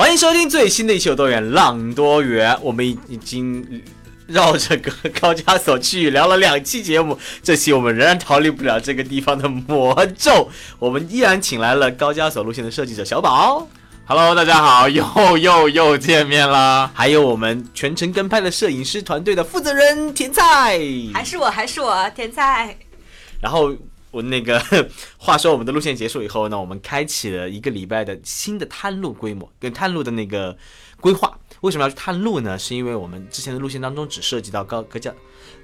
欢迎收听最新的一期《有多远浪多远》，我们已经绕着个高加索区域聊了两期节目，这期我们仍然逃离不了这个地方的魔咒，我们依然请来了高加索路线的设计者小宝。Hello，大家好，又又又见面啦！还有我们全程跟拍的摄影师团队的负责人甜菜，还是我，还是我，甜菜。然后我那个 话说，我们的路线结束以后呢，我们开启了一个礼拜的新的探路规模跟探路的那个规划。为什么要去探路呢？是因为我们之前的路线当中只涉及到高格加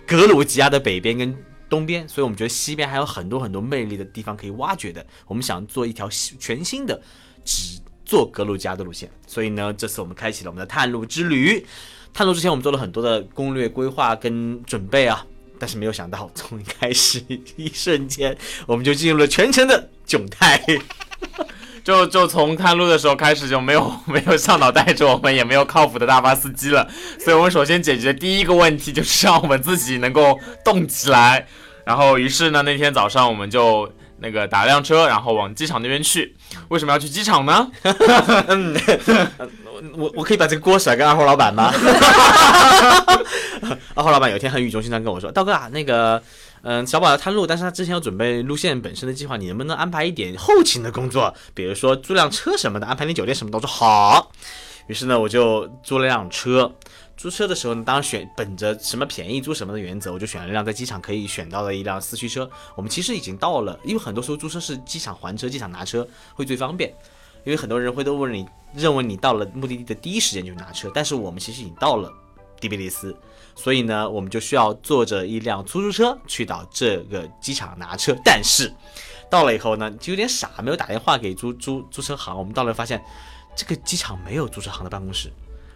格鲁吉亚的北边跟东边，所以我们觉得西边还有很多很多魅力的地方可以挖掘的。我们想做一条全新的只做格鲁吉亚的路线，所以呢，这次我们开启了我们的探路之旅。探路之前，我们做了很多的攻略规划跟准备啊，但是没有想到，从一开始一瞬间，我们就进入了全程的窘态。就就从探路的时候开始就没有 没有向导带着我们，也没有靠谱的大巴司机了，所以我们首先解决第一个问题就是让我们自己能够动起来。然后于是呢，那天早上我们就那个打辆车，然后往机场那边去。为什么要去机场呢？我我可以把这个锅甩给二号老板吗？二号老板有一天很语重心长跟我说：“道哥啊，那个，嗯、小宝要探路，但是他之前要准备路线本身的计划，你能不能安排一点后勤的工作，比如说租辆车什么的，安排点酒店什么的？”我说好。于是呢，我就租了辆车。租车的时候呢，当然选本着什么便宜租什么的原则，我就选了一辆在机场可以选到的一辆四驱车。我们其实已经到了，因为很多时候租车是机场还车、机场拿车会最方便。因为很多人会都问你，认为你到了目的地的第一时间就拿车，但是我们其实已经到了迪比利斯，所以呢，我们就需要坐着一辆出租车去到这个机场拿车。但是到了以后呢，就有点傻，没有打电话给租租租车行。我们到了发现，这个机场没有租车行的办公室，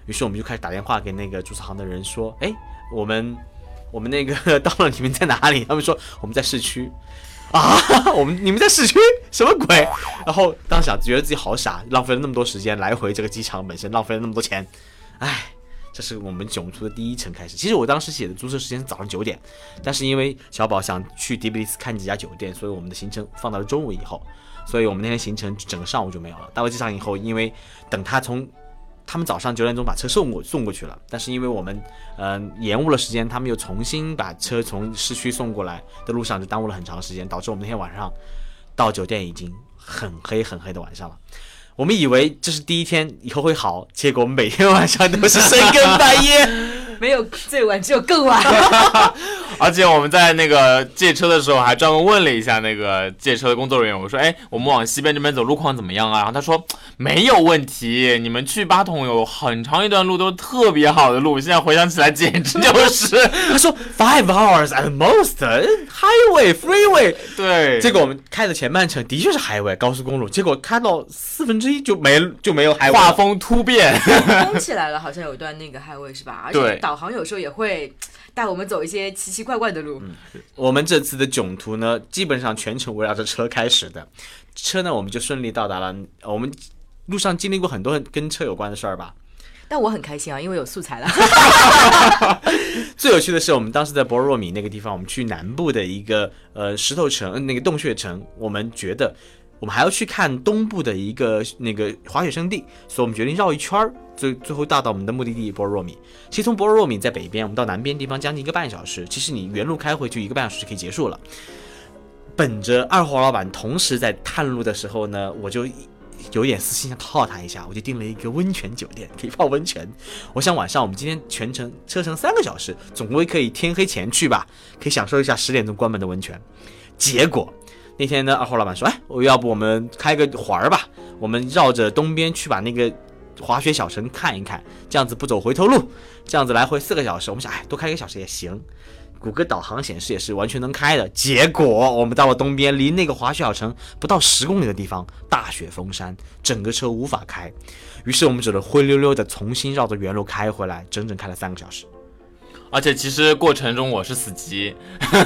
于是我们就开始打电话给那个租车行的人说，哎，我们我们那个 到了，你们在哪里？他们说我们在市区。啊！我们你们在市区 什么鬼？然后当时想觉得自己好傻，浪费了那么多时间来回这个机场本身，浪费了那么多钱，唉，这是我们囧途的第一程开始。其实我当时写的租车时间是早上九点，但是因为小宝想去迪比利斯看几家酒店，所以我们的行程放到了中午以后，所以我们那天行程整个上午就没有了。到了机场以后，因为等他从他们早上九点钟把车送过送过去了，但是因为我们嗯、延误了时间，他们又重新把车从市区送过来的路上就耽误了很长时间，导致我们那天晚上到酒店已经很黑很黑的晚上了。我们以为这是第一天，以后会好，结果每天晚上都是深更半夜。没有最晚，只有更晚。而且我们在那个借车的时候还专门问了一下那个借车的工作人员，我说：“哎，我们往西边这边走，路况怎么样啊？”然后他说：“没有问题，你们去巴统有很长一段路都是特别好的路，现在回想起来简直就是 他说 five hours at most highway freeway。对。”结果我们开的前半程的确是 highway 高速公路，结果开到四分之一就没就没有 highway。画风突变，封起来了，好像有一段那个 highway 是吧？而对且导航有时候也会带我们走一些奇奇怪怪的路。我们这次的囧途呢，基本上全程围绕着车开始的。车呢，我们就顺利到达了。呃我们路上经历过很多跟车有关的事儿吧。但我很开心啊，因为有素材了。最有趣的是，我们当时在博尔若米那个地方，我们去南部的一个呃石头城，呃那个洞穴城，我们觉得我们还要去看东部的一个那个滑雪胜地，所以我们决定绕一圈儿，最最后到达我们的目的地博尔若米。其实从博尔若米在北边，我们到南边地方将近一个半小时，其实你原路开回去一个半小时就可以结束了。本着二号老板同时在探路的时候呢，我就有点私心想套他一下，我就订了一个温泉酒店，可以泡温泉。我想晚上我们今天全程车程三个小时，总归可以天黑前去吧，可以享受一下十点钟关门的温泉。结果那天呢，二号老板说：“哎，我要不我们开个环儿吧，我们绕着东边去把那个滑雪小城看一看，这样子不走回头路，这样子来回四个小时。”我们想，哎，多开一个小时也行。谷歌导航显示也是完全能开的。结果我们到了东边，离那个滑雪小城不到十公里的地方，大雪封山，整个车无法开。于是我们只能灰溜溜的重新绕着原路开回来，整整开了三个小时。而且其实过程中我是司机，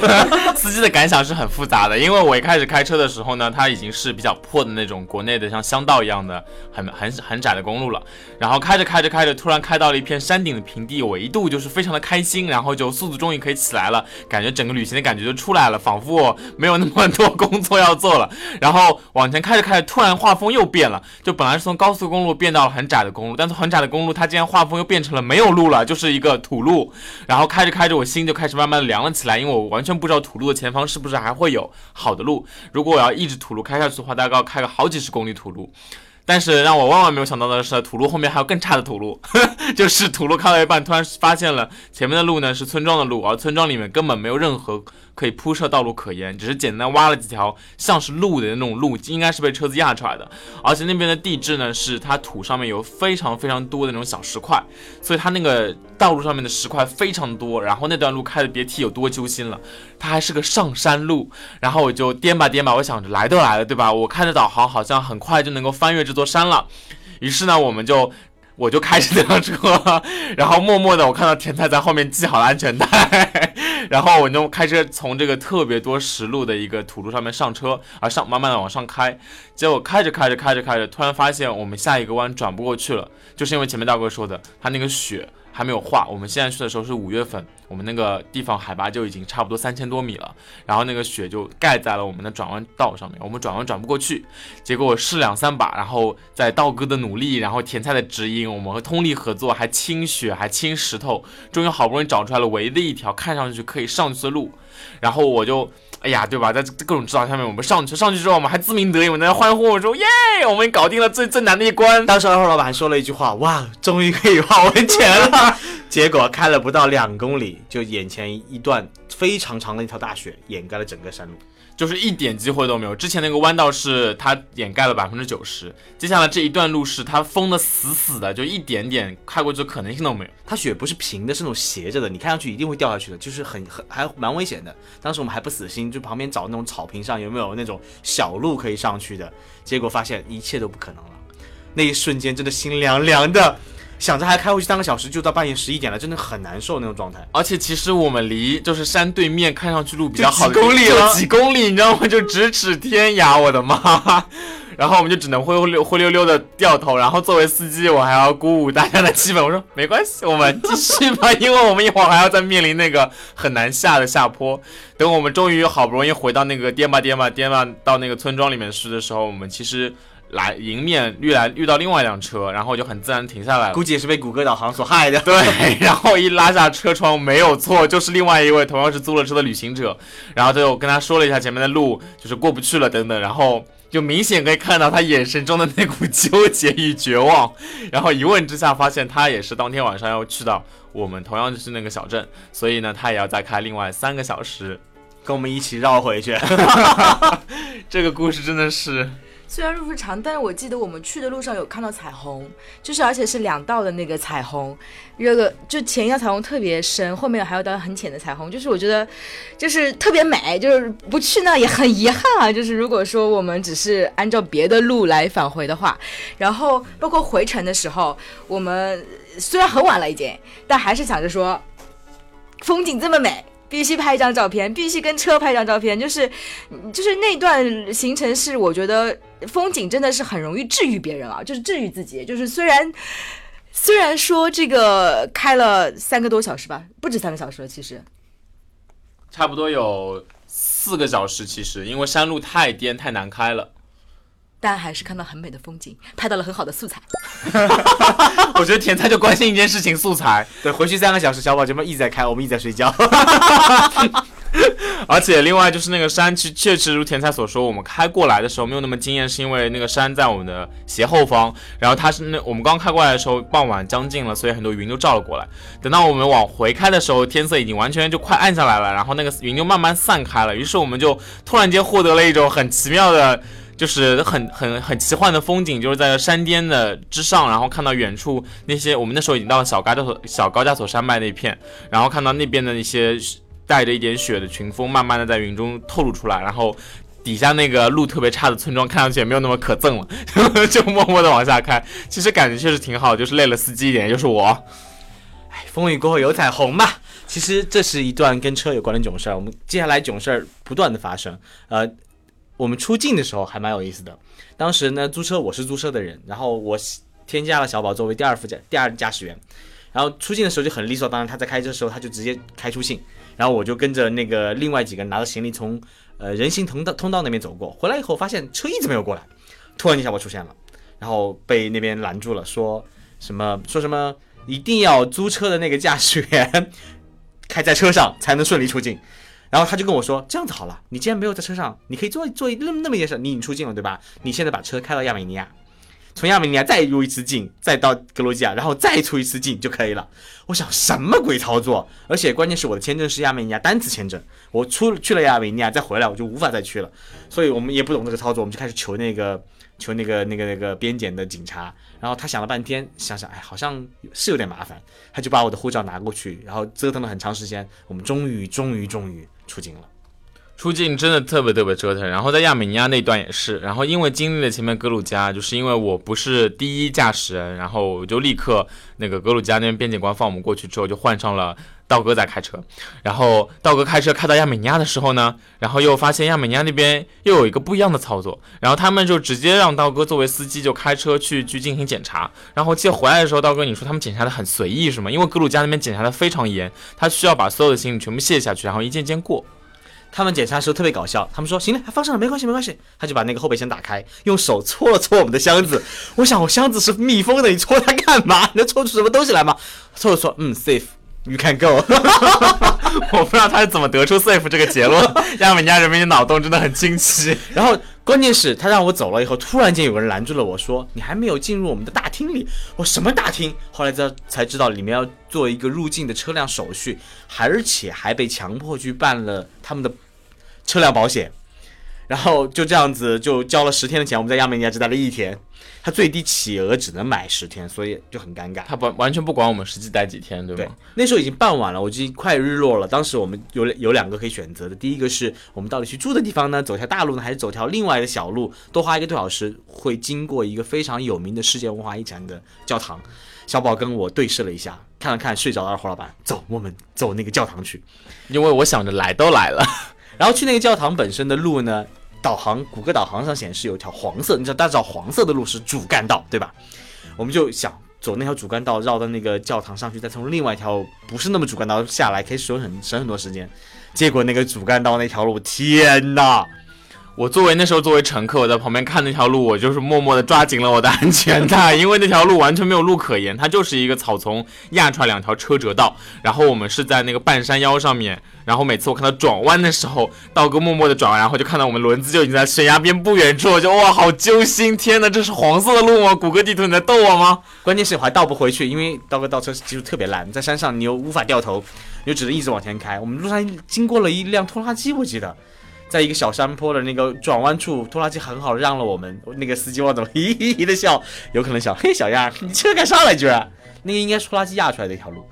司机的感想是很复杂的，因为我一开始开车的时候呢，它已经是比较破的那种国内的像乡道一样的很很很窄的公路了。然后开着开着开着，突然开到了一片山顶的平地，我一度就是非常的开心，然后就速度终于可以起来了，感觉整个旅行的感觉就出来了，仿佛我没有那么多工作要做了。然后往前开着开着，突然画风又变了，就本来是从高速公路变到了很窄的公路，但是很窄的公路它竟然画风又变成了没有路了，就是一个土路。然然后开着开着，我心就开始慢慢的凉了起来，因为我完全不知道土路的前方是不是还会有好的路。如果我要一直土路开下去的话，大概要开个好几十公里土路。但是让我万万没有想到的是，土路后面还有更差的土路，就是土路开到一半，突然发现了前面的路呢是村庄的路，而村庄里面根本没有任何可以铺设道路可言，只是简单挖了几条像是路的那种路，应该是被车子压出来的。而且那边的地质呢，是它土上面有非常非常多的那种小石块，所以它那个道路上面的石块非常多。然后那段路开的别提有多揪心了，它还是个上山路。然后我就颠吧颠吧，我想着来都来了，对吧？我看着导航好像很快就能够翻越这座山了。于是呢，我们就。我就开着这辆车，然后默默的，我看到甜菜在后面系好了安全带，然后我就开车从这个特别多石路的一个土路上面上车，啊上慢慢的往上开，结果开着开着开着开着，突然发现我们下一个弯转不过去了，就是因为前面大哥说的，他那个雪。还没有化，我们现在去的时候是五月份，我们那个地方海拔就已经差不多三千多米了，然后那个雪就盖在了我们的转弯道上面，我们转弯转不过去，结果我试两三把，然后在道哥的努力，然后甜菜的指引，我们和通力合作，还清雪，还清石头，终于好不容易找出来了唯一的一条看上去可以上去的路，然后我就。哎呀，对吧？在各种指导下面，我们上去，上去之后，我们还自鸣得意，我们在欢呼，我说耶，我们搞定了最最难的一关。当时二号老板还说了一句话，哇，终于可以花温泉了。结果开了不到两公里，就眼前一段非常长的一条大雪掩盖了整个山路。就是一点机会都没有。之前那个弯道是它掩盖了百分之九十，接下来这一段路是它封的死死的，就一点点开过去的可能性都没有。它雪不是平的，是那种斜着的，你看上去一定会掉下去的，就是很很还蛮危险的。当时我们还不死心，就旁边找那种草坪上有没有那种小路可以上去的，结果发现一切都不可能了。那一瞬间真的心凉凉的。想着还开回去三个小时，就到半夜十一点了，真的很难受那种状态。而且其实我们离就是山对面看上去路比较好，几公里了，几公里，你知道吗？就咫尺天涯，我的妈！然后我们就只能灰溜灰溜溜的掉头。然后作为司机，我还要鼓舞大家的气氛，我说没关系，我们继续吧，因为我们一会儿还要再面临那个很难下的下坡。等我们终于好不容易回到那个颠吧颠吧颠吧到那个村庄里面去的时候，我们其实。来迎面遇来遇到另外一辆车，然后就很自然停下来了。估计也是被谷歌导航所害的。对，然后一拉下车窗，没有错，就是另外一位同样是租了车的旅行者。然后就跟他说了一下前面的路就是过不去了等等，然后就明显可以看到他眼神中的那股纠结与绝望。然后一问之下发现他也是当天晚上要去到我们同样就是那个小镇，所以呢他也要再开另外三个小时跟我们一起绕回去。这个故事真的是。虽然路不长，但是我记得我们去的路上有看到彩虹，就是而且是两道的那个彩虹，这个就前一道彩虹特别深，后面还有道很浅的彩虹，就是我觉得就是特别美，就是不去那也很遗憾啊。就是如果说我们只是按照别的路来返回的话，然后包括回程的时候，我们虽然很晚了已经，但还是想着说风景这么美。必须拍一张照片，必须跟车拍一张照片，就是，就是那段行程是我觉得风景真的是很容易治愈别人啊，就是治愈自己。就是虽然虽然说这个开了三个多小时吧，不止三个小时了，其实差不多有四个小时，其实因为山路太颠太难开了。但还是看到很美的风景，拍到了很好的素材。我觉得甜菜就关心一件事情，素材。对，回去三个小时，小宝这边一直在开，我们一直在睡觉。而且另外就是那个山，其实确实如甜菜所说，我们开过来的时候没有那么惊艳，是因为那个山在我们的斜后方，然后它是那我们刚开过来的时候傍晚将近了，所以很多云都照了过来。等到我们往回开的时候，天色已经完全就快暗下来了，然后那个云就慢慢散开了，于是我们就突然间获得了一种很奇妙的。就是很很很奇幻的风景，就是在山巅的之上，然后看到远处那些，我们那时候已经到了小高加索小高加索山脉那一片，然后看到那边的那些带着一点雪的群峰，慢慢的在云中透露出来，然后底下那个路特别差的村庄看上去也没有那么可憎了，就默默的往下开。其实感觉确实挺好，就是累了司机一点，就是我。风雨过后有彩虹嘛。其实这是一段跟车有关的囧事儿，我们接下来囧事儿不断的发生。呃，我们出境的时候还蛮有意思的。当时呢，租车我是租车的人，然后我添加了小宝作为第二副驾第二驾驶员。然后出境的时候就很利索，当然他在开车的时候他就直接开出境，然后我就跟着那个另外几个拿着行李从呃人行通道通道那边走过，回来以后发现车一直没有过来，突然间小宝出现了，然后被那边拦住了，说什么说什么 一定要租车的那个驾驶员开在车上才能顺利出境，然后他就跟我说这样子好了，你既然没有在车上，你可以做做那么那么一件事，你已经出境了对吧？你现在把车开到亚美尼亚。从亚美尼亚再入一次境，再到格鲁吉亚，然后再出一次境就可以了。我想什么鬼操作？而且关键是我的签证是亚美尼亚单次签证，我出去了亚美尼亚再回来我就无法再去了。所以我们也不懂这个操作，我们就开始求那个求那个那个那个边检的警察。然后他想了半天，想想哎，好像是有点麻烦，他就把我的护照拿过去，然后折腾了很长时间，我们终于终于终于出境了。出境真的特别特别折腾，然后在亚美尼亚那段也是，然后因为经历了前面格鲁加，就是因为我不是第一驾驶人，然后我就立刻那个格鲁加那边边检官放我们过去之后，就换上了道哥在开车，然后道哥开车开到亚美尼亚的时候呢，然后又发现亚美尼亚那边又有一个不一样的操作，然后他们就直接让道哥作为司机就开车去去进行检查，然后记得回来的时候，道哥你说他们检查的很随意是吗？因为格鲁加那边检查的非常严，他需要把所有的行李全部卸下去，然后一件件过。他们检查的时候特别搞笑，他们说行了，还放上了，没关系，没关系。他就把那个后备箱打开，用手搓了搓我们的箱子。我想我箱子是密封的，你搓它干嘛？能搓出什么东西来吗？搓了搓，嗯，safe，you can go。我不知道他是怎么得出 safe 这个结论。亚美尼亚人民的脑洞真的很惊奇。然后关键是，他让我走了以后，突然间有个人拦住了我说：“你还没有进入我们的大厅里。”我什么大厅？后来才才知道里面要做一个入境的车辆手续，而且还被强迫去办了他们的。车辆保险，然后就这样子就交了十天的钱。我们在亚美尼亚只待了一天，他最低企鹅只能买十天，所以就很尴尬。他不完全不管我们实际待几天，对吧？那时候已经傍晚了，我已经快日落了。当时我们有有两个可以选择的，第一个是我们到底去住的地方呢，走条大路呢，还是走条另外的小路，多花一个多小时，会经过一个非常有名的世界文化遗产的教堂。小宝跟我对视了一下，看了看睡着的二胡老板，走，我们走那个教堂去，因为我想着来都来了。然后去那个教堂本身的路呢，导航谷歌导航上显示有一条黄色，你知道大家知道黄色的路是主干道，对吧？我们就想走那条主干道，绕到那个教堂上去，再从另外一条不是那么主干道下来，可以省很省很多时间。结果那个主干道那条路，天呐！我作为那时候作为乘客，我在旁边看那条路，我就是默默的抓紧了我的安全带，因为那条路完全没有路可言，它就是一个草丛压出来两条车辙道。然后我们是在那个半山腰上面，然后每次我看到转弯的时候，道哥默默的转弯，然后就看到我们轮子就已经在悬崖边不远处，我就哇，好揪心！天哪，这是黄色的路吗？谷歌地图你在逗我吗？关键是我还倒不回去，因为道哥倒车技术特别烂，在山上你又无法掉头，你就只能一直往前开。我们路上经过了一辆拖拉机，我记得。在一个小山坡的那个转弯处，拖拉机很好的让了我们。那个司机往怎么嘿嘿嘿的笑？有可能想，嘿，小样，你车干啥来居然？那个应该是拖拉机压出来的一条路。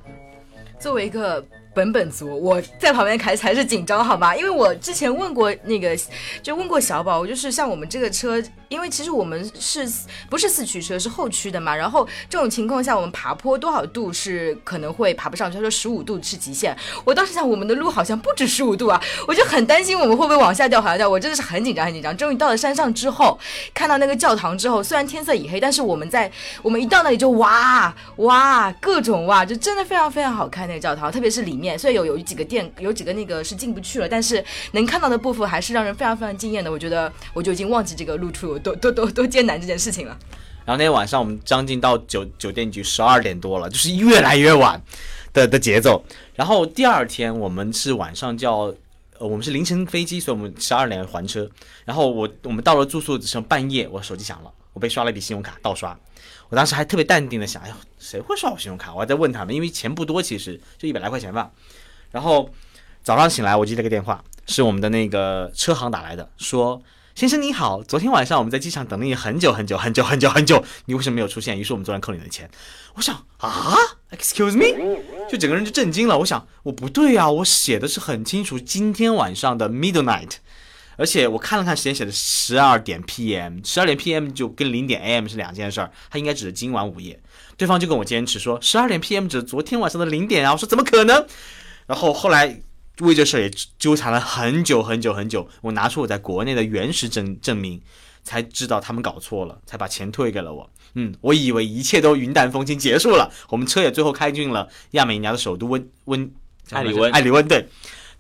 作为一个。本本族，我在旁边开才是紧张，好吗？因为我之前问过那个，就问过小宝，我就是像我们这个车，因为其实我们是不是四驱车，是后驱的嘛。然后这种情况下，我们爬坡多少度是可能会爬不上去？他说十五度是极限。我当时想，我们的路好像不止十五度啊，我就很担心我们会不会往下掉、往下掉。我真的是很紧张、很紧张。终于到了山上之后，看到那个教堂之后，虽然天色已黑，但是我们在我们一到那里就哇哇各种哇，就真的非常非常好看那个教堂，特别是里面。面所以有有几个店，有几个那个是进不去了，但是能看到的部分还是让人非常非常惊艳的。我觉得我就已经忘记这个路途有多多多多艰难这件事情了。然后那天晚上我们将近到酒酒店局十二点多了，就是越来越晚的的节奏。然后第二天我们是晚上叫呃我们是凌晨飞机，所以我们十二点还车。然后我我们到了住宿的时候半夜，我手机响了，我被刷了一笔信用卡盗刷。我当时还特别淡定的想，哎呦，谁会刷我信用卡？我还在问他们，因为钱不多，其实就一百来块钱吧。然后早上醒来，我接了个电话，是我们的那个车行打来的，说先生你好，昨天晚上我们在机场等了你很久很久很久很久很久，你为什么没有出现？于是我们昨晚扣你的钱。我想啊，excuse me，就整个人就震惊了。我想我不对啊，我写的是很清楚，今天晚上的 midnight，而且我看了看时间，写的十二点 p.m.，十二点 p.m. 就跟零点 a.m. 是两件事儿，它应该指的今晚午夜。对方就跟我坚持说十二点 p.m. 指昨天晚上的零点啊，我说怎么可能？然后后来。为这事也纠缠了很久很久很久，我拿出我在国内的原始证证明，才知道他们搞错了，才把钱退给了我。嗯，我以为一切都云淡风轻结束了，我们车也最后开进了亚美尼亚的首都温温艾里温艾里温对。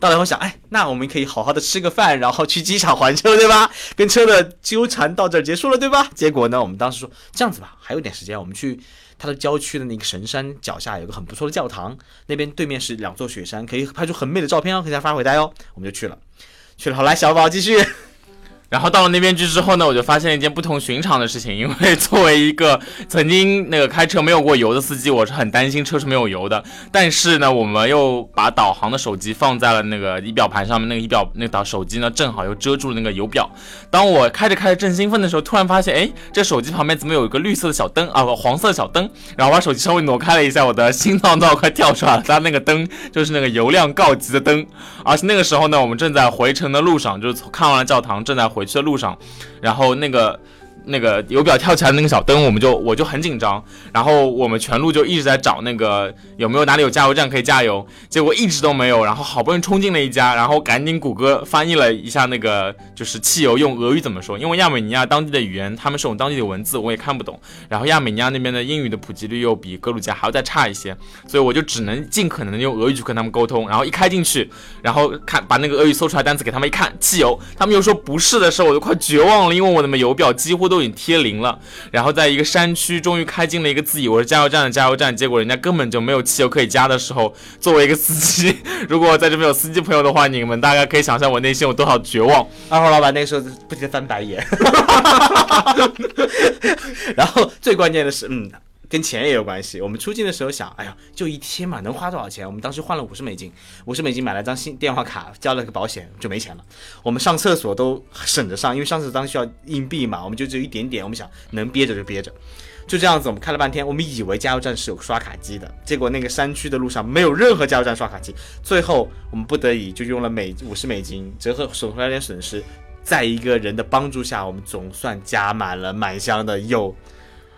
到了以后想，哎，那我们可以好好的吃个饭，然后去机场还车，对吧？跟车的纠缠到这儿结束了，对吧？结果呢，我们当时说这样子吧，还有点时间，我们去。它的郊区的那个神山脚下有个很不错的教堂，那边对面是两座雪山，可以拍出很美的照片哦，可以再发回来哦。我们就去了，去了。好，来小宝继续。然后到了那边去之后呢，我就发现了一件不同寻常的事情。因为作为一个曾经那个开车没有过油的司机，我是很担心车是没有油的。但是呢，我们又把导航的手机放在了那个仪表盘上面，那个仪表那个导手机呢，正好又遮住了那个油表。当我开着开着正兴奋的时候，突然发现，哎，这手机旁边怎么有一个绿色的小灯啊，黄色的小灯？然后把手机稍微挪开了一下，我的心脏都要快跳出来了。它那个灯就是那个油量告急的灯。而且那个时候呢，我们正在回程的路上，就是看完了教堂，正在回去的路上，然后那个。那个油表跳起来的那个小灯，我们就我就很紧张，然后我们全路就一直在找那个有没有哪里有加油站可以加油，结果一直都没有，然后好不容易冲进了一家，然后赶紧谷歌翻译了一下那个就是汽油用俄语怎么说，因为亚美尼亚当地的语言他们是用当地的文字，我也看不懂，然后亚美尼亚那边的英语的普及率又比格鲁吉亚还要再差一些，所以我就只能尽可能的用俄语去跟他们沟通，然后一开进去，然后看把那个俄语搜出来单词给他们一看，汽油，他们又说不是的时候，我都快绝望了，因为我的油表几乎都都已经贴零了，然后在一个山区，终于开进了一个自己我是加油站的加油站，结果人家根本就没有汽油可以加的时候，作为一个司机，如果在这边有司机朋友的话，你们大概可以想象我内心有多少绝望。二号老板那个时候不停翻白眼，然后最关键的是，嗯。跟钱也有关系。我们出境的时候想，哎呀，就一天嘛，能花多少钱？我们当时换了五十美金，五十美金买了张新电话卡，交了个保险，就没钱了。我们上厕所都省着上，因为上厕所当时需要硬币嘛，我们就只有一点点。我们想能憋着就憋着，就这样子。我们开了半天，我们以为加油站是有刷卡机的，结果那个山区的路上没有任何加油站刷卡机。最后我们不得已就用了美五十美金，折合省回来点损失，在一个人的帮助下，我们总算加满了满箱的油。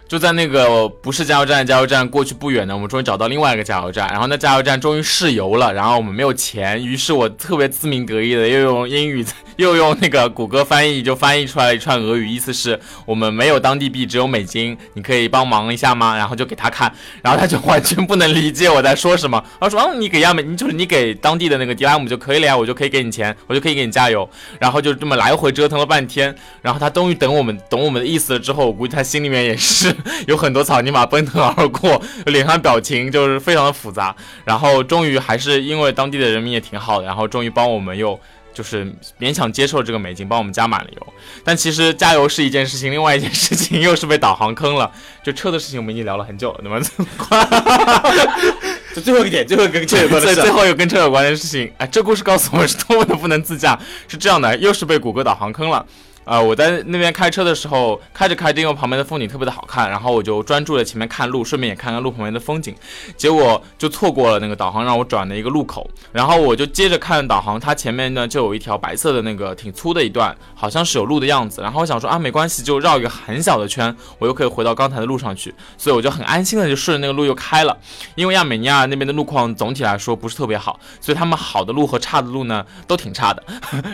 就在那个不是加油站加油站过去不远呢，我们终于找到另外一个加油站，然后那加油站终于试油了，然后我们没有钱，于是我特别自鸣得意的又用英语 又用那个谷歌翻译就翻译出来一串俄语，意思是我们没有当地币，只有美金，你可以帮忙一下吗？然后就给他看，然后他就完全不能理解我在说什么，他说嗯，你给亚美，你就是你给当地的那个迪拉姆就可以了呀，我就可以给你钱，我就可以给你加油，然后就这么来回折腾了半天，然后他终于等我们懂我们的意思了之后，我估计他心里面也是。有很多草泥马奔腾而过，脸上表情就是非常的复杂。然后终于还是因为当地的人民也挺好的，然后终于帮我们又就是勉强接受这个美金，帮我们加满了油。但其实加油是一件事情，另外一件事情 又是被导航坑了。就车的事情我们已经聊了很久了，那么 就最后一点，最后跟车有关的事，最后有跟车有关的事情。哎，这故事告诉我们是多么的不能自驾。是这样的，又是被谷歌导航坑了。呃，我在那边开车的时候，开着开着，因为旁边的风景特别的好看，然后我就专注在前面看路，顺便也看看路旁边的风景，结果就错过了那个导航让我转的一个路口，然后我就接着看导航，它前面呢就有一条白色的那个挺粗的一段，好像是有路的样子，然后我想说啊，没关系，就绕一个很小的圈，我又可以回到刚才的路上去，所以我就很安心的就顺着那个路又开了，因为亚美尼亚那边的路况总体来说不是特别好，所以他们好的路和差的路呢都挺差的，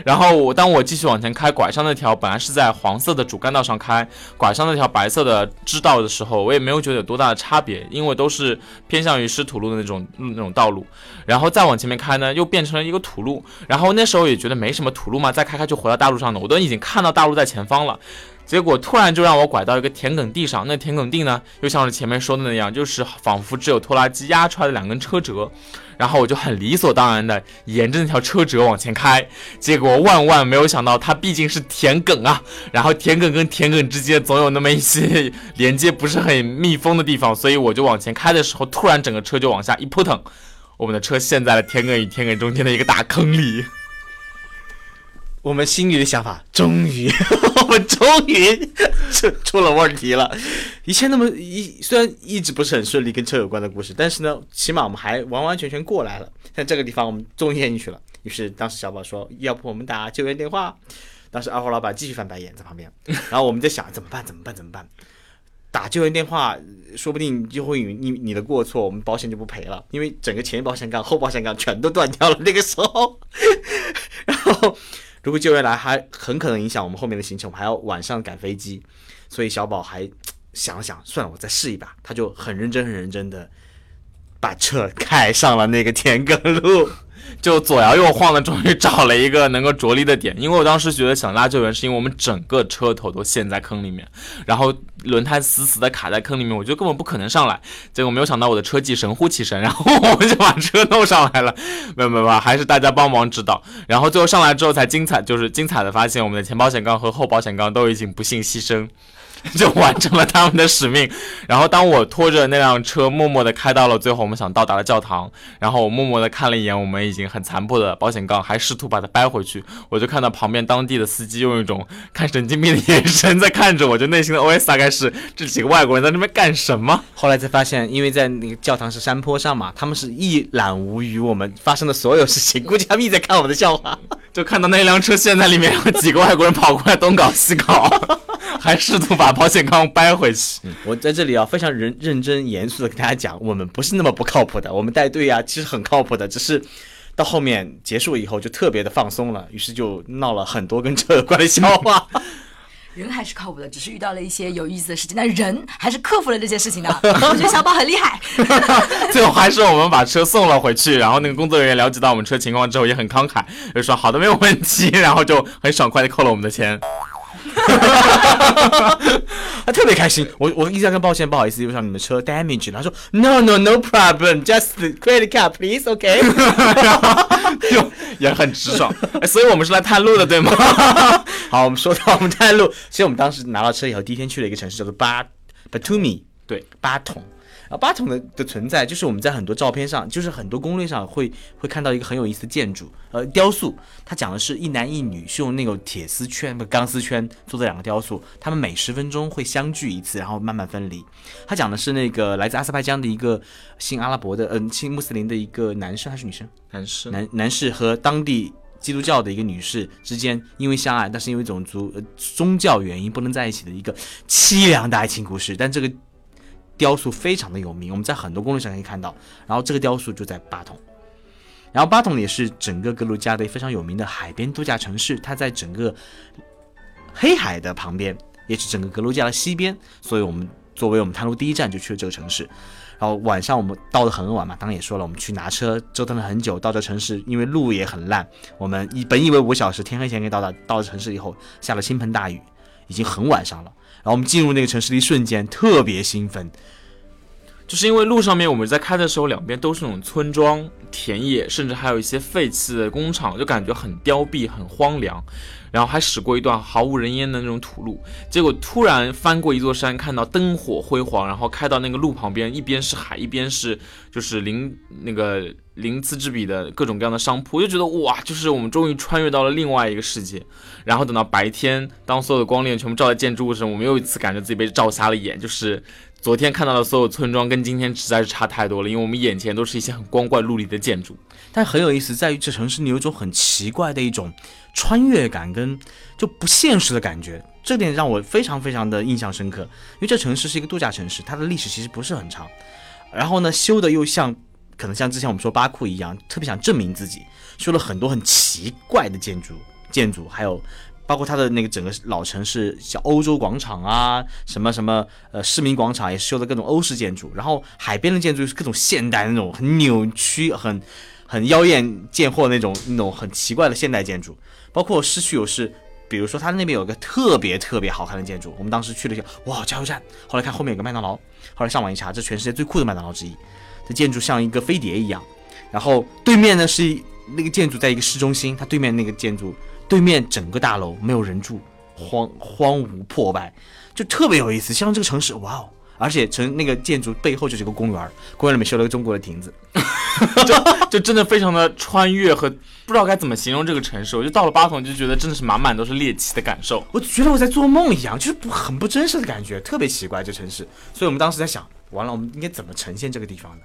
然后我当我继续往前开，拐上那条。本来是在黄色的主干道上开，拐上那条白色的支道的时候，我也没有觉得有多大的差别，因为都是偏向于湿土路的那种那种道路。然后再往前面开呢，又变成了一个土路。然后那时候也觉得没什么土路嘛，再开开就回到大路上了。我都已经看到大路在前方了，结果突然就让我拐到一个田埂地上。那田埂地呢，又像是前面说的那样，就是仿佛只有拖拉机压出来的两根车辙。然后我就很理所当然的沿着那条车辙往前开，结果万万没有想到，它毕竟是田埂啊，然后田埂跟田埂之间总有那么一些连接不是很密封的地方，所以我就往前开的时候，突然整个车就往下一扑腾，我们的车陷在了田埂与田埂中间的一个大坑里。我们心里的想法，终于，我们终于 出出了问题了。以前那么一虽然一直不是很顺利跟车有关的故事，但是呢，起码我们还完完全全过来了。像这个地方，我们终于陷进去了。于是当时小宝说：“要不我们打救援电话？”当时二号老板继续翻白眼在旁边，然后我们在想怎么办？怎么办？怎么办？打救援电话，说不定就会你你的过错，我们保险就不赔了，因为整个前保险杠、后保险杠全都断掉了。那个时候，然后。如果救援来，还很可能影响我们后面的行程，我们还要晚上赶飞机，所以小宝还想了想，算了，我再试一把。他就很认真、很认真的把车开上了那个田埂路。就左摇右晃的，终于找了一个能够着力的点。因为我当时觉得想拉救援，是因为我们整个车头都陷在坑里面，然后轮胎死死的卡在坑里面，我觉得根本不可能上来。结果没有想到我的车技神乎其神，然后 我们就把车弄上来了。没有没有，还是大家帮忙指导。然后最后上来之后才精彩，就是精彩的发现，我们的前保险杠和后保险杠都已经不幸牺牲。就完成了他们的使命。然后当我拖着那辆车默默的开到了最后我们想到达的教堂，然后我默默的看了一眼我们已经很残破的保险杠，还试图把它掰回去。我就看到旁边当地的司机用一种看神经病的眼神在看着我，就内心的 OS 大概是这几个外国人在那边干什么？后来才发现，因为在那个教堂是山坡上嘛，他们是一览无余我们发生的所有事情，估计他们一直在看我们的笑话。就看到那辆车陷在里面，有几个外国人跑过来东搞西搞。还试图把保险杠掰回去。我在这里啊，非常认认真严肃的跟大家讲，我们不是那么不靠谱的，我们带队啊，其实很靠谱的，只是到后面结束以后就特别的放松了，于是就闹了很多跟车有关的笑话。人还是靠谱的，只是遇到了一些有意思的事情，但人还是克服了这些事情的。我觉得小宝很厉害。最后还是我们把车送了回去，然后那个工作人员了解到我们车情况之后也很慷慨，就说好的没有问题，然后就很爽快的扣了我们的钱。他特别开心，我我一直在跟抱歉，不好意思，又上你们车 damage。他说 no no no problem，just credit card please，OK。就也很直爽，所以我们是来探路的，对吗？好，我们说到我们探路，其实我们当时拿到车以后，第一天去了一个城市叫做巴 Batumi，对，巴统。啊，巴统的的存在，就是我们在很多照片上，就是很多攻略上会会看到一个很有意思的建筑，呃，雕塑。它讲的是一男一女，是用那个铁丝圈、不钢丝圈做的两个雕塑，他们每十分钟会相聚一次，然后慢慢分离。它讲的是那个来自阿塞拜疆的一个信阿拉伯的，嗯，信穆斯林的一个男生还是女生？男士。男男士和当地基督教的一个女士之间，因为相爱，但是因为种族、呃宗教原因不能在一起的一个凄凉的爱情故事。但这个。雕塑非常的有名，我们在很多攻略上可以看到。然后这个雕塑就在巴统，然后巴统也是整个格鲁吉亚的非常有名的海边度假城市，它在整个黑海的旁边，也是整个格鲁吉亚的西边。所以我们作为我们探路第一站就去了这个城市。然后晚上我们到的很晚嘛，刚刚也说了，我们去拿车折腾了很久，到这城市因为路也很烂，我们以本以为五小时天黑前可以到达，到了城市以后下了倾盆大雨，已经很晚上了。然后我们进入那个城市的一瞬间，特别兴奋，就是因为路上面我们在开的时候，两边都是那种村庄、田野，甚至还有一些废弃的工厂，就感觉很凋敝、很荒凉。然后还驶过一段毫无人烟的那种土路，结果突然翻过一座山，看到灯火辉煌，然后开到那个路旁边，一边是海，一边是就是林那个鳞次栉比的各种各样的商铺，我就觉得哇，就是我们终于穿越到了另外一个世界。然后等到白天，当所有的光链全部照在建筑物上，我们又一次感觉自己被照瞎了眼，就是昨天看到的所有村庄跟今天实在是差太多了，因为我们眼前都是一些很光怪陆离的建筑。但很有意思，在于这城市里有一种很奇怪的一种。穿越感跟就不现实的感觉，这点让我非常非常的印象深刻。因为这城市是一个度假城市，它的历史其实不是很长。然后呢，修的又像可能像之前我们说巴库一样，特别想证明自己，修了很多很奇怪的建筑，建筑还有包括它的那个整个老城市，像欧洲广场啊，什么什么呃市民广场也修的各种欧式建筑。然后海边的建筑又是各种现代那种很扭曲、很很妖艳贱货那种那种很奇怪的现代建筑。包括市区有是，比如说他那边有个特别特别好看的建筑，我们当时去了一下，哇，加油站。后来看后面有个麦当劳，后来上网一查，这全世界最酷的麦当劳之一。这建筑像一个飞碟一样，然后对面呢是那个建筑在一个市中心，它对面那个建筑对面整个大楼没有人住，荒荒芜破败，就特别有意思。像这个城市，哇哦！而且城那个建筑背后就是一个公园，公园里面修了个中国的亭子。就真的非常的穿越和不知道该怎么形容这个城市。我就到了巴统就觉得真的是满满都是猎奇的感受。我觉得我在做梦一样，就是不很不真实的感觉，特别奇怪这城市。所以我们当时在想，完了我们应该怎么呈现这个地方呢？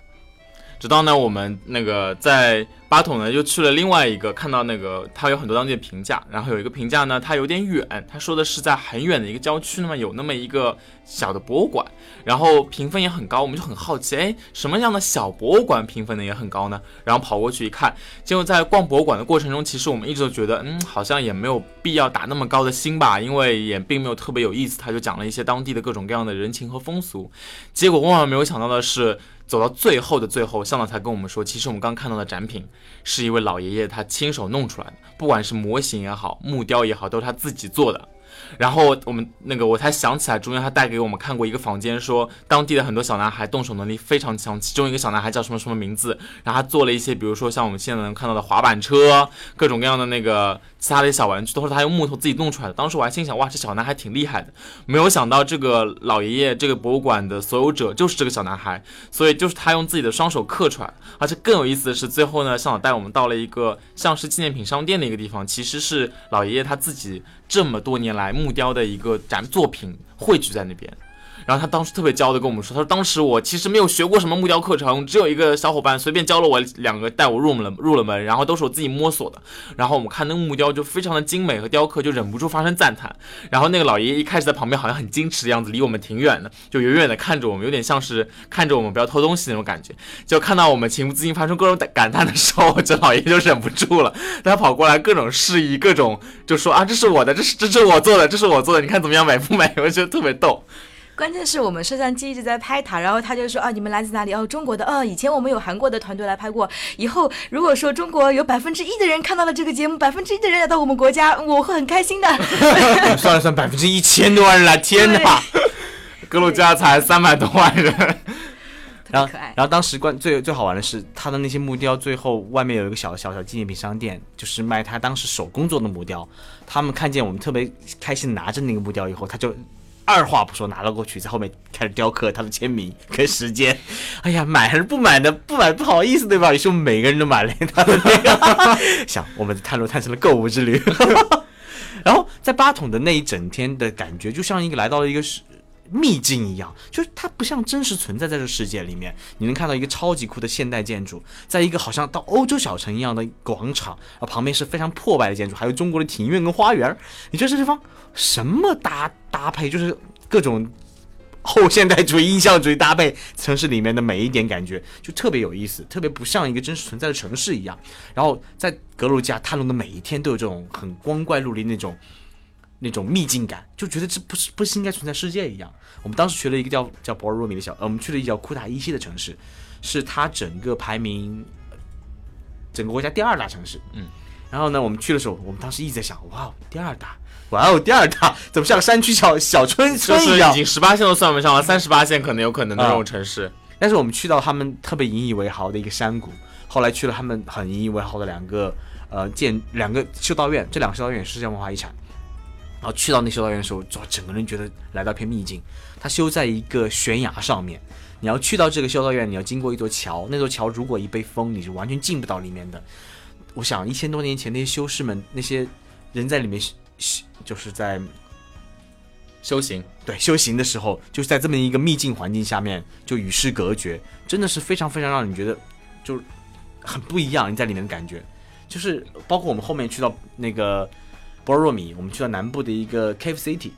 直到呢，我们那个在巴统呢，又去了另外一个，看到那个它有很多当地的评价，然后有一个评价呢，它有点远，他说的是在很远的一个郊区，那么有那么一个小的博物馆，然后评分也很高，我们就很好奇，哎，什么样的小博物馆评分呢也很高呢？然后跑过去一看，结果在逛博物馆的过程中，其实我们一直都觉得，嗯，好像也没有必要打那么高的心吧，因为也并没有特别有意思，他就讲了一些当地的各种各样的人情和风俗，结果万万没有想到的是。走到最后的最后，向导才跟我们说，其实我们刚看到的展品是一位老爷爷他亲手弄出来的，不管是模型也好，木雕也好，都是他自己做的。然后我们那个我才想起来，中间他带给我们看过一个房间，说当地的很多小男孩动手能力非常强，其中一个小男孩叫什么什么名字，然后他做了一些，比如说像我们现在能看到的滑板车，各种各样的那个其他的小玩具，都是他用木头自己弄出来的。当时我还心想，哇，这小男孩挺厉害的。没有想到这个老爷爷，这个博物馆的所有者就是这个小男孩，所以就是他用自己的双手刻出来。而且更有意思的是，最后呢，向导带我们到了一个像是纪念品商店的一个地方，其实是老爷爷他自己。这么多年来木雕的一个展作品汇聚在那边。然后他当时特别骄傲的跟我们说：“他说当时我其实没有学过什么木雕课程，只有一个小伙伴随便教了我两个，带我入了入了门，然后都是我自己摸索的。然后我们看那个木雕就非常的精美和雕刻，就忍不住发生赞叹。然后那个老爷爷一开始在旁边好像很矜持的样子，离我们挺远的，就远远的看着我们，有点像是看着我们不要偷东西那种感觉。就看到我们情不自禁发出各种感叹的时候，这老爷爷就忍不住了，他跑过来各种示意，各种就说啊，这是我的，这是这是我做的，这是我做的，你看怎么样，美不美？我觉得特别逗。”关键是我们摄像机一直在拍他，然后他就说啊，你们来自哪里？哦，中国的。哦，以前我们有韩国的团队来拍过。以后如果说中国有百分之一的人看到了这个节目，百分之一的人来到我们国家，我会很开心的。算了算，百分之一千多万人来，天哪！格鲁吉亚才三百多万人。然后，然后当时关最最好玩的是他的那些木雕，最后外面有一个小小小纪念品商店，就是卖他当时手工做的木雕。他们看见我们特别开心拿着那个木雕以后，他就。二话不说拿了过去，在后面开始雕刻他的签名跟时间。哎呀，买还是不买呢？不买不好意思对吧？于是 我们每个人都买了他的那个。想我们的探路探成了购物之旅。然后在八筒的那一整天的感觉，就像一个来到了一个秘境一样，就是它不像真实存在在这世界里面。你能看到一个超级酷的现代建筑，在一个好像到欧洲小城一样的广场，而旁边是非常破败的建筑，还有中国的庭院跟花园。你觉得这地方？什么搭搭配，就是各种后现代主义、印象主义搭配，城市里面的每一点感觉就特别有意思，特别不像一个真实存在的城市一样。然后在格鲁吉亚探路的每一天都有这种很光怪陆离那种那种秘境感，就觉得这不是不是应该存在世界一样。我们当时去了一个叫叫博尔若米的小，呃，我们去了一个叫库塔伊西的城市，是它整个排名整个国家第二大城市。嗯，然后呢，我们去的时候，我们当时一直在想，哇，第二大。哇哦，第二大怎么像山区小小村 村一样？已经十八线都算不上了，三十八线可能有可能的那种城市。但是我们去到他们特别引以为豪的一个山谷，后来去了他们很引以为豪的两个呃建两个修道院，这两个修道院是世界文化遗产。然后去到那修道院的时候，就整个人觉得来到一片秘境。它修在一个悬崖上面，你要去到这个修道院，你要经过一座桥，那座桥如果一被封，你是完全进不到里面的。我想一千多年前那些修士们，那些人在里面。修就是在修行，对修行的时候，就是在这么一个秘境环境下面，就与世隔绝，真的是非常非常让你觉得就很不一样。你在里面的感觉，就是包括我们后面去到那个波尔若米，我们去到南部的一个 Cave City，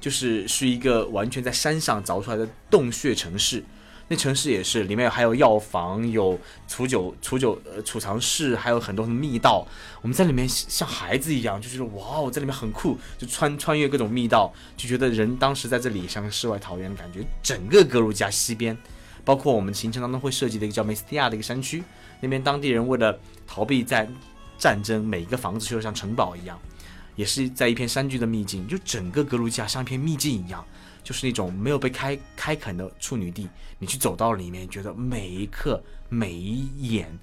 就是是一个完全在山上凿出来的洞穴城市。那城市也是，里面还有药房，有储酒、储酒呃储藏室，还有很多的密道。我们在里面像孩子一样，就觉得哇，我在里面很酷，就穿穿越各种密道，就觉得人当时在这里像世外桃源的感觉。整个格鲁吉亚西边，包括我们行程当中会涉及的一个叫梅斯蒂亚的一个山区，那边当地人为了逃避在战争，每一个房子就像城堡一样，也是在一片山区的秘境，就整个格鲁吉亚像一片秘境一样。就是那种没有被开开垦的处女地，你去走到里面，觉得每一刻、每一眼、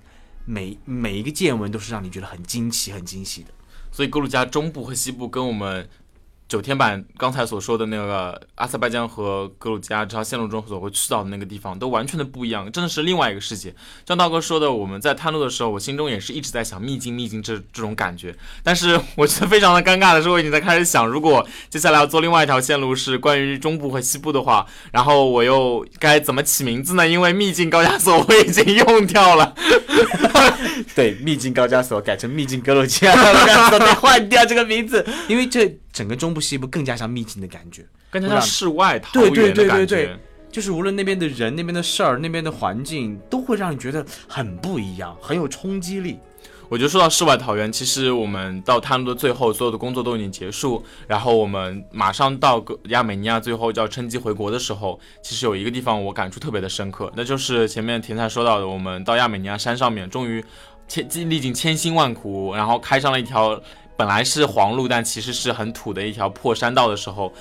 每每一个见闻都是让你觉得很惊奇、很惊喜的。所以格鲁吉亚中部和西部跟我们九天版刚才所说的那个阿塞拜疆和格鲁吉亚这条线路中所会去到的那个地方，都完全的不一样，真的是另外一个世界。像道哥说的，我们在探路的时候，我心中也是一直在想秘境秘境这这种感觉。但是我觉得非常的尴尬的是，我已经在开始想，如果接下来要做另外一条线路是关于中部和西部的话，然后我又该怎么起名字呢？因为秘境高加索我已经用掉了。对，秘境高加索改成秘境格鲁吉亚高加索，得换掉这个名字，因为这整个中部西部更加像秘境的感觉。更加像世外桃源的感觉。对对对就是无论那边的人、那边的事儿、那边的环境，都会让你觉得很不一样，很有冲击力。我觉得说到世外桃源，其实我们到探路的最后，所有的工作都已经结束，然后我们马上到个亚美尼亚，最后就要乘机回国的时候，其实有一个地方我感触特别的深刻，那就是前面甜菜说到的，我们到亚美尼亚山上面，终于千历尽千辛万苦，然后开上了一条本来是黄路，但其实是很土的一条破山道的时候。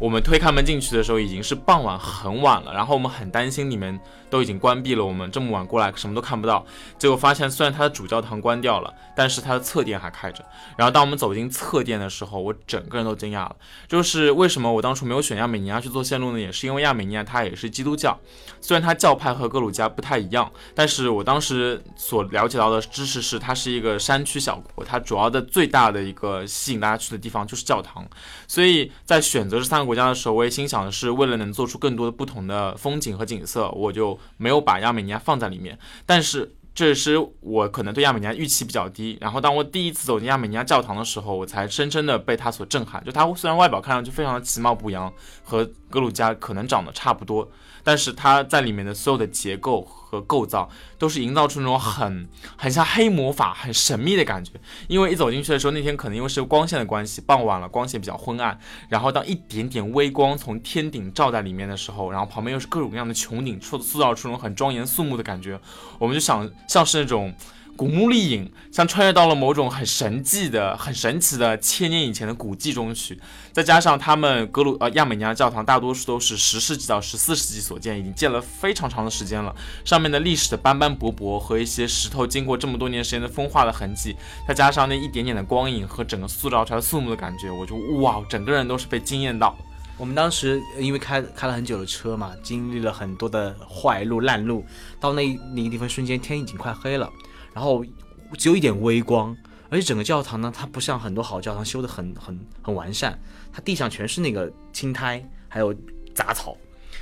我们推开门进去的时候已经是傍晚很晚了，然后我们很担心里面都已经关闭了，我们这么晚过来什么都看不到。结果发现虽然它的主教堂关掉了，但是它的侧殿还开着。然后当我们走进侧殿的时候，我整个人都惊讶了。就是为什么我当初没有选亚美尼亚去做线路呢？也是因为亚美尼亚它也是基督教，虽然它教派和格鲁吉亚不太一样，但是我当时所了解到的知识是，它是一个山区小国，它主要的最大的一个吸引大家去的地方就是教堂。所以在选择这三个国家的时候，我也心想的是，为了能做出更多的不同的风景和景色，我就没有把亚美尼亚放在里面。但是这是我可能对亚美尼亚预期比较低。然后当我第一次走进亚美尼亚教堂的时候，我才深深的被它所震撼。就它虽然外表看上去非常的其貌不扬，和格鲁吉亚可能长得差不多，但是它在里面的所有的结构和构造，都是营造出那种很很像黑魔法、很神秘的感觉。因为一走进去的时候，那天可能因为是光线的关系，傍晚了，光线比较昏暗。然后当一点点微光从天顶照在里面的时候，然后旁边又是各种各样的穹顶，塑塑造出那种很庄严肃穆的感觉，我们就想像是那种。古墓丽影，像穿越到了某种很神迹的、很神奇的千年以前的古迹中去，再加上他们格鲁呃亚美尼亚教堂大多数都是十世纪到十四世纪所建，已经建了非常长的时间了，上面的历史的斑斑驳驳和一些石头经过这么多年时间的风化的痕迹，再加上那一点点的光影和整个塑造出来肃穆的感觉，我就哇，整个人都是被惊艳到。我们当时因为开开了很久的车嘛，经历了很多的坏路烂路，到那那个地方瞬间天已经快黑了，然后只有一点微光，而且整个教堂呢，它不像很多好教堂修的很很很完善，它地上全是那个青苔还有杂草，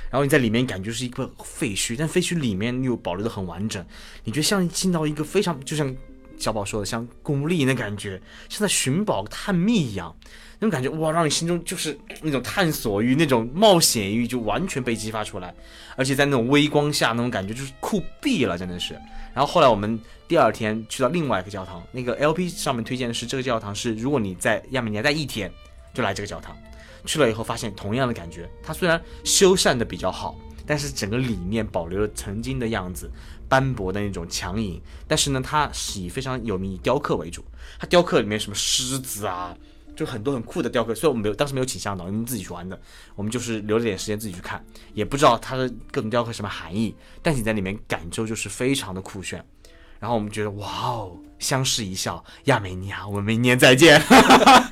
然后你在里面感觉是一个废墟，但废墟里面又保留的很完整，你觉得像进到一个非常就像小宝说的像古墓丽影的感觉，像在寻宝探秘一样。那种感觉哇，让你心中就是那种探索欲、那种冒险欲就完全被激发出来，而且在那种微光下，那种感觉就是酷毙了，真的是。然后后来我们第二天去到另外一个教堂，那个 LP 上面推荐的是这个教堂是，如果你在亚美尼亚待一天，就来这个教堂。去了以后发现同样的感觉，它虽然修缮的比较好，但是整个里面保留了曾经的样子，斑驳的那种强影。但是呢，它是以非常有名以雕刻为主，它雕刻里面什么狮子啊。就很多很酷的雕刻，虽然我们没有当时没有请向导，你们自己去玩的，我们就是留了点时间自己去看，也不知道它的各种雕刻什么含义，但你在里面感受就是非常的酷炫。然后我们觉得哇哦，相视一笑，亚美尼亚，我们明年再见。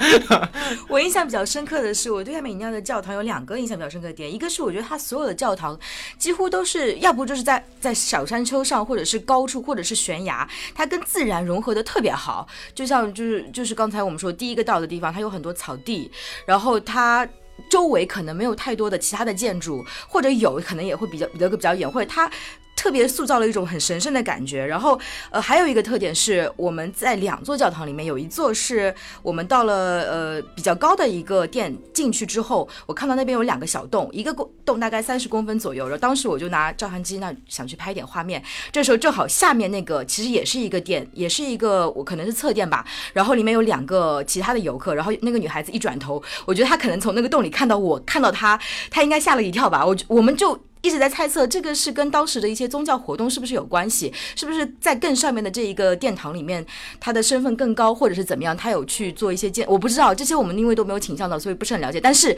我印象比较深刻的是，我对亚美尼亚的教堂有两个印象比较深刻的点，一个是我觉得它所有的教堂几乎都是要不就是在在小山丘上，或者是高处，或者是悬崖，它跟自然融合的特别好。就像就是就是刚才我们说第一个到的地方，它有很多草地，然后它。周围可能没有太多的其他的建筑，或者有可能也会比较离个比较远，或者它特别塑造了一种很神圣的感觉。然后，呃，还有一个特点是，我们在两座教堂里面，有一座是我们到了呃比较高的一个殿进去之后，我看到那边有两个小洞，一个洞大概三十公分左右。然后当时我就拿照相机那想去拍一点画面，这时候正好下面那个其实也是一个店，也是一个我可能是侧店吧。然后里面有两个其他的游客，然后那个女孩子一转头，我觉得她可能从那个洞里看到我，看到她，她应该吓了一跳吧。我我们就。一直在猜测这个是跟当时的一些宗教活动是不是有关系，是不是在更上面的这一个殿堂里面，他的身份更高，或者是怎么样，他有去做一些建，我不知道这些我们因为都没有倾向到，所以不是很了解。但是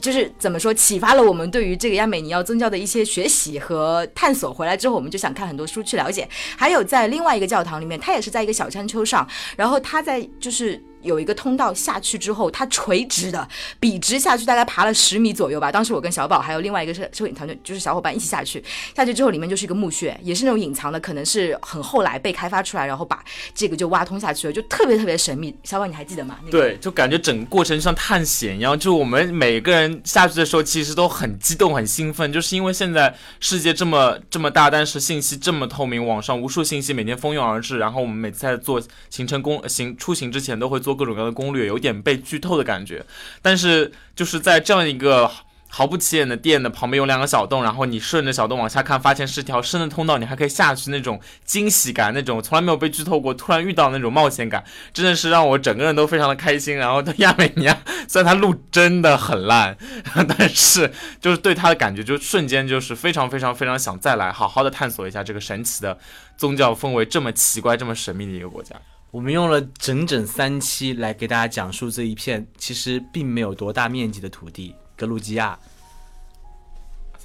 就是怎么说，启发了我们对于这个亚美尼亚宗教的一些学习和探索。回来之后，我们就想看很多书去了解。还有在另外一个教堂里面，它也是在一个小山丘上，然后它在就是。有一个通道下去之后，它垂直的笔直下去，大概爬了十米左右吧。当时我跟小宝还有另外一个摄摄影团队，就是小伙伴一起下去。下去之后，里面就是一个墓穴，也是那种隐藏的，可能是很后来被开发出来，然后把这个就挖通下去了，就特别特别神秘。小宝，你还记得吗？对，就感觉整个过程像探险一样，就我们每个人下去的时候，其实都很激动、很兴奋，就是因为现在世界这么这么大，但是信息这么透明，网上无数信息每天蜂拥而至，然后我们每次在做行程工行出行之前，都会做各种各样的攻略，有点被剧透的感觉。但是就是在这样一个毫不起眼的店的旁边有两个小洞，然后你顺着小洞往下看，发现是条深的通道，你还可以下去，那种惊喜感，那种从来没有被剧透过，突然遇到那种冒险感，真的是让我整个人都非常的开心。然后对亚美尼亚，虽然它路真的很烂，但是就是对它的感觉就瞬间就是非常非常非常想再来好好的探索一下这个神奇的宗教氛围这么奇怪、这么神秘的一个国家。我们用了整整三期来给大家讲述这一片其实并没有多大面积的土地——格鲁吉亚、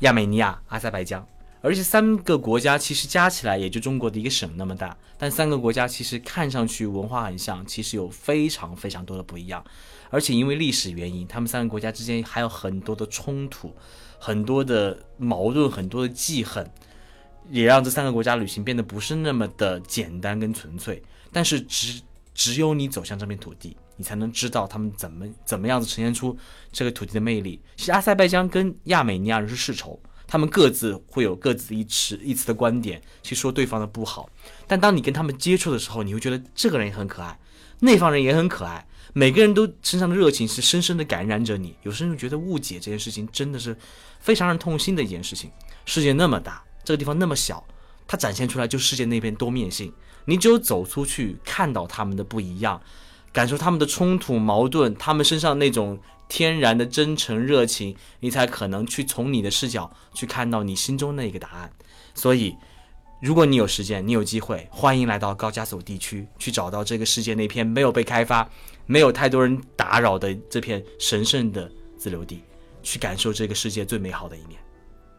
亚美尼亚、阿塞拜疆。而且三个国家其实加起来也就中国的一个省那么大，但三个国家其实看上去文化很像，其实有非常非常多的不一样。而且因为历史原因，他们三个国家之间还有很多的冲突、很多的矛盾、很多的记恨，也让这三个国家旅行变得不是那么的简单跟纯粹。但是只只有你走向这片土地，你才能知道他们怎么怎么样子呈现出这个土地的魅力。其实阿塞拜疆跟亚美尼亚人是世仇，他们各自会有各自一词一词的观点去说对方的不好。但当你跟他们接触的时候，你会觉得这个人也很可爱，那方人也很可爱，每个人都身上的热情是深深的感染着你。有时候觉得误解这件事情真的是非常让人痛心的一件事情。世界那么大，这个地方那么小，它展现出来就世界那边多面性。你只有走出去，看到他们的不一样，感受他们的冲突、矛盾，他们身上那种天然的真诚、热情，你才可能去从你的视角去看到你心中那个答案。所以，如果你有时间，你有机会，欢迎来到高加索地区，去找到这个世界那片没有被开发、没有太多人打扰的这片神圣的自留地，去感受这个世界最美好的一面。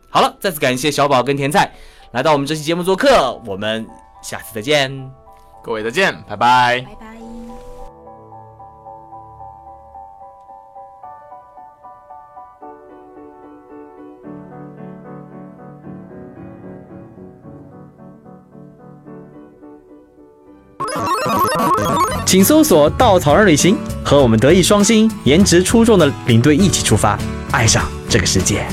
好了，再次感谢小宝跟甜菜来到我们这期节目做客，我们。下次再见，各位再见，拜拜，拜拜。请搜索“稻草人旅行”，和我们德艺双馨、颜值出众的领队一起出发，爱上这个世界。